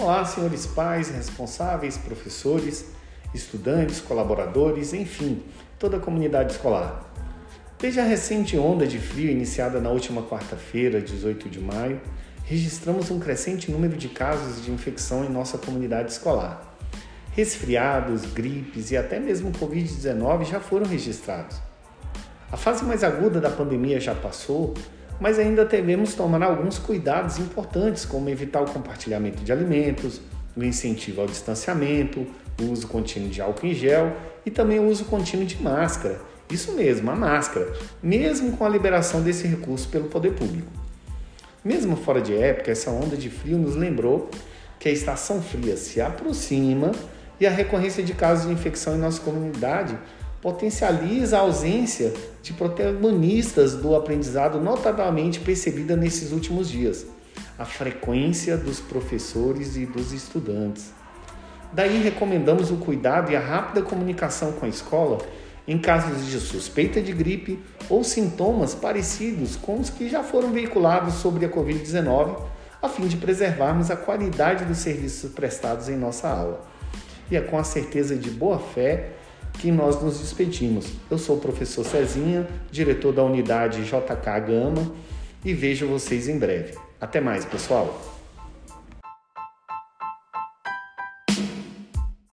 Olá, senhores pais, responsáveis, professores, estudantes, colaboradores, enfim, toda a comunidade escolar. Desde a recente onda de frio iniciada na última quarta-feira, 18 de maio, registramos um crescente número de casos de infecção em nossa comunidade escolar. Resfriados, gripes e até mesmo Covid-19 já foram registrados. A fase mais aguda da pandemia já passou mas ainda devemos tomar alguns cuidados importantes, como evitar o compartilhamento de alimentos, o incentivo ao distanciamento, o uso contínuo de álcool em gel e também o uso contínuo de máscara. Isso mesmo, a máscara, mesmo com a liberação desse recurso pelo poder público. Mesmo fora de época, essa onda de frio nos lembrou que a estação fria se aproxima e a recorrência de casos de infecção em nossa comunidade potencializa a ausência de protagonistas do aprendizado notavelmente percebida nesses últimos dias, a frequência dos professores e dos estudantes. Daí recomendamos o cuidado e a rápida comunicação com a escola em casos de suspeita de gripe ou sintomas parecidos com os que já foram veiculados sobre a Covid-19, a fim de preservarmos a qualidade dos serviços prestados em nossa aula. E é com a certeza de boa fé que nós nos despedimos. Eu sou o professor Cezinha, diretor da unidade JK Gama, e vejo vocês em breve. Até mais, pessoal!